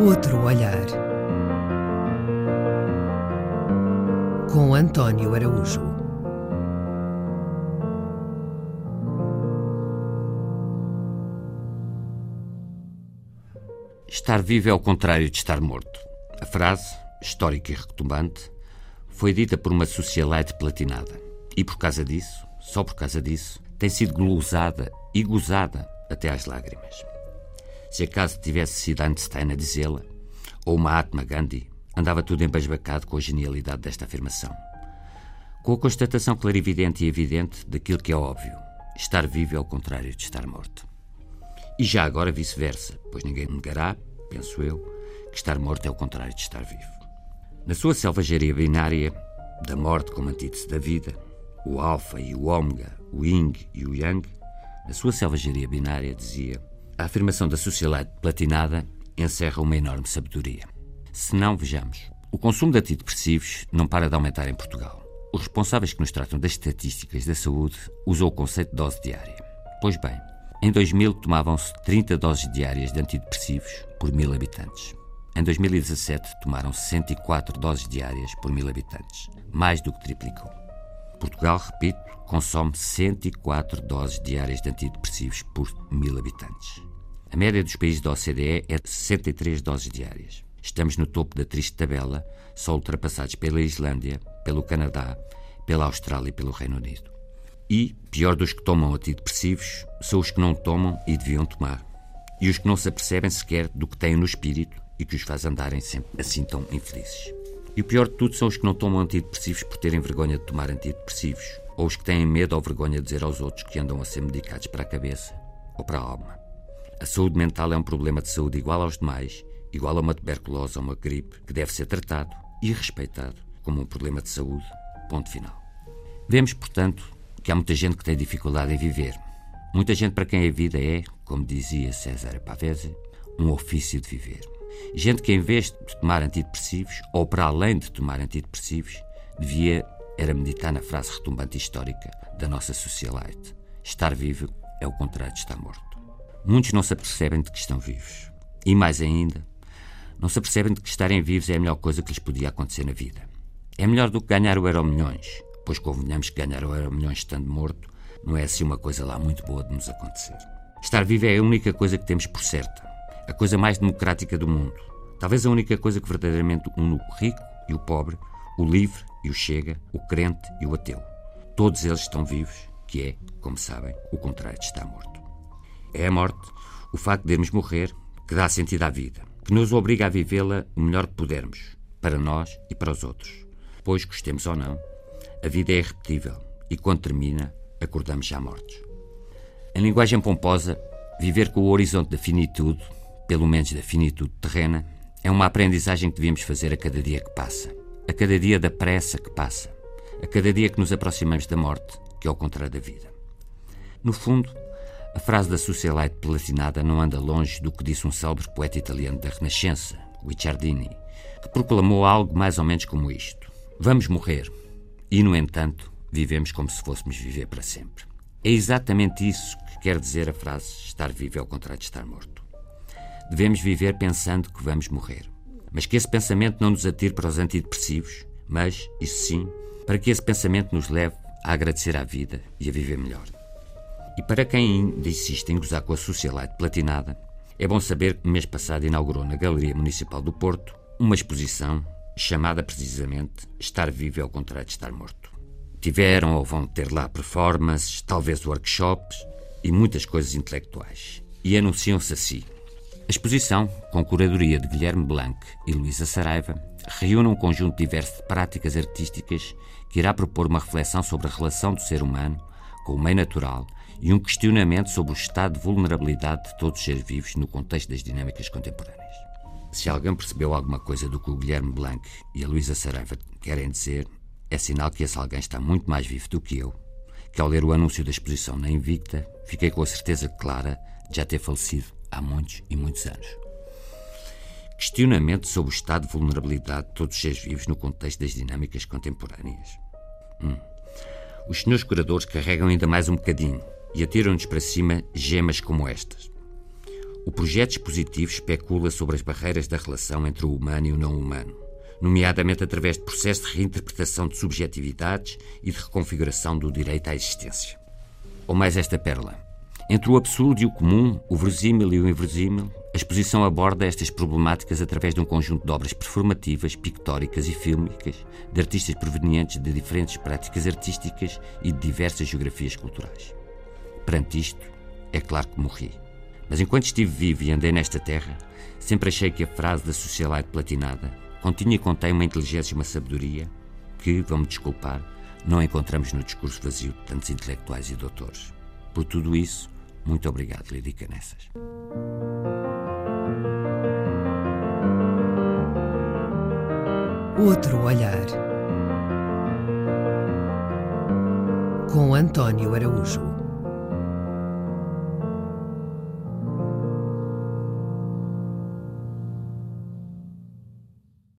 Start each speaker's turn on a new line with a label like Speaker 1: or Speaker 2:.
Speaker 1: Outro olhar. Com António Araújo.
Speaker 2: Estar vivo é o contrário de estar morto. A frase, histórica e retumbante, foi dita por uma socialite platinada. E por causa disso, só por causa disso, tem sido glosada e gozada até às lágrimas. Se acaso tivesse sido Einstein a dizê-la, ou Mahatma Gandhi, andava tudo embasbacado com a genialidade desta afirmação. Com a constatação clarividente e evidente daquilo que é óbvio: estar vivo é o contrário de estar morto. E já agora vice-versa, pois ninguém negará, penso eu, que estar morto é o contrário de estar vivo. Na sua selvageria binária, da morte como antítese da vida, o alfa e o ômega, o yin e o yang, na sua selvageria binária dizia a afirmação da sociedade platinada encerra uma enorme sabedoria. Se não, vejamos. O consumo de antidepressivos não para de aumentar em Portugal. Os responsáveis que nos tratam das estatísticas da saúde usam o conceito de dose diária. Pois bem, em 2000 tomavam-se 30 doses diárias de antidepressivos por mil habitantes. Em 2017 tomaram 104 doses diárias por mil habitantes, mais do que triplicou. Portugal, repito, consome 104 doses diárias de antidepressivos por mil habitantes. A média dos países da OCDE é de 63 doses diárias. Estamos no topo da triste tabela, só ultrapassados pela Islândia, pelo Canadá, pela Austrália e pelo Reino Unido. E, pior dos que tomam antidepressivos, são os que não tomam e deviam tomar. E os que não se apercebem sequer do que têm no espírito e que os faz andarem sempre assim tão infelizes. E o pior de tudo são os que não tomam antidepressivos por terem vergonha de tomar antidepressivos, ou os que têm medo ou vergonha de dizer aos outros que andam a ser medicados para a cabeça ou para a alma. A saúde mental é um problema de saúde igual aos demais, igual a uma tuberculose ou uma gripe, que deve ser tratado e respeitado como um problema de saúde. Ponto final. Vemos, portanto, que há muita gente que tem dificuldade em viver. Muita gente para quem a vida é, como dizia César Pavese, um ofício de viver. Gente que, em vez de tomar antidepressivos, ou para além de tomar antidepressivos, devia era meditar na frase retumbante histórica da nossa socialite: estar vivo é o contrário de estar morto. Muitos não se apercebem de que estão vivos. E mais ainda, não se apercebem de que estarem vivos é a melhor coisa que lhes podia acontecer na vida. É melhor do que ganhar o Euro Milhões, pois convenhamos que ganhar o Euro Milhões estando morto não é assim uma coisa lá muito boa de nos acontecer. Estar vivo é a única coisa que temos por certa, a coisa mais democrática do mundo. Talvez a única coisa que verdadeiramente une o rico e o pobre, o livre e o chega, o crente e o ateu. Todos eles estão vivos, que é, como sabem, o contrário de estar morto. É a morte, o facto de irmos morrer, que dá sentido à vida, que nos obriga a vivê-la o melhor que pudermos, para nós e para os outros. Pois, gostemos ou não, a vida é irrepetível e quando termina, acordamos já mortos. Em linguagem pomposa, viver com o horizonte da finitude, pelo menos da finitude terrena, é uma aprendizagem que devíamos fazer a cada dia que passa, a cada dia da pressa que passa, a cada dia que nos aproximamos da morte, que é o contrário da vida. No fundo, a frase da socialite platinada não anda longe do que disse um célebre poeta italiano da Renascença, Guicciardini, que proclamou algo mais ou menos como isto: Vamos morrer. E, no entanto, vivemos como se fôssemos viver para sempre. É exatamente isso que quer dizer a frase estar vivo é o contrário de estar morto. Devemos viver pensando que vamos morrer. Mas que esse pensamento não nos atire para os antidepressivos, mas, isso sim, para que esse pensamento nos leve a agradecer à vida e a viver melhor. E para quem ainda insiste em gozar com a socialite platinada, é bom saber que no mês passado inaugurou na Galeria Municipal do Porto uma exposição chamada precisamente Estar Vivo é o contrário de estar morto. Tiveram ou vão ter lá performances, talvez workshops e muitas coisas intelectuais. E anunciam-se assim. A exposição, com curadoria de Guilherme Blanc e Luísa Saraiva, reúne um conjunto diverso de práticas artísticas que irá propor uma reflexão sobre a relação do ser humano com o meio natural e um questionamento sobre o estado de vulnerabilidade de todos os seres vivos no contexto das dinâmicas contemporâneas. Se alguém percebeu alguma coisa do que o Guilherme Blanc e a Luísa Saraiva querem dizer, é sinal que esse alguém está muito mais vivo do que eu, que ao ler o anúncio da exposição na Invicta, fiquei com a certeza clara de já ter falecido há muitos e muitos anos. Questionamento sobre o estado de vulnerabilidade de todos os seres vivos no contexto das dinâmicas contemporâneas. Hum. Os senhores curadores carregam ainda mais um bocadinho e atiram-nos para cima gemas como estas. O projeto expositivo especula sobre as barreiras da relação entre o humano e o não humano, nomeadamente através de processos de reinterpretação de subjetividades e de reconfiguração do direito à existência. Ou mais esta pérola. Entre o absurdo e o comum, o verosímil e o inverosímil, a exposição aborda estas problemáticas através de um conjunto de obras performativas, pictóricas e fílmicas de artistas provenientes de diferentes práticas artísticas e de diversas geografias culturais. Perante isto, é claro que morri. Mas enquanto estive vivo e andei nesta terra, sempre achei que a frase da socialite platinada continha e contém uma inteligência e uma sabedoria que, vão-me desculpar, não encontramos no discurso vazio de tantos intelectuais e doutores. Por tudo isso, muito obrigado, Lidia Canessas.
Speaker 1: Outro olhar. Com António Araújo.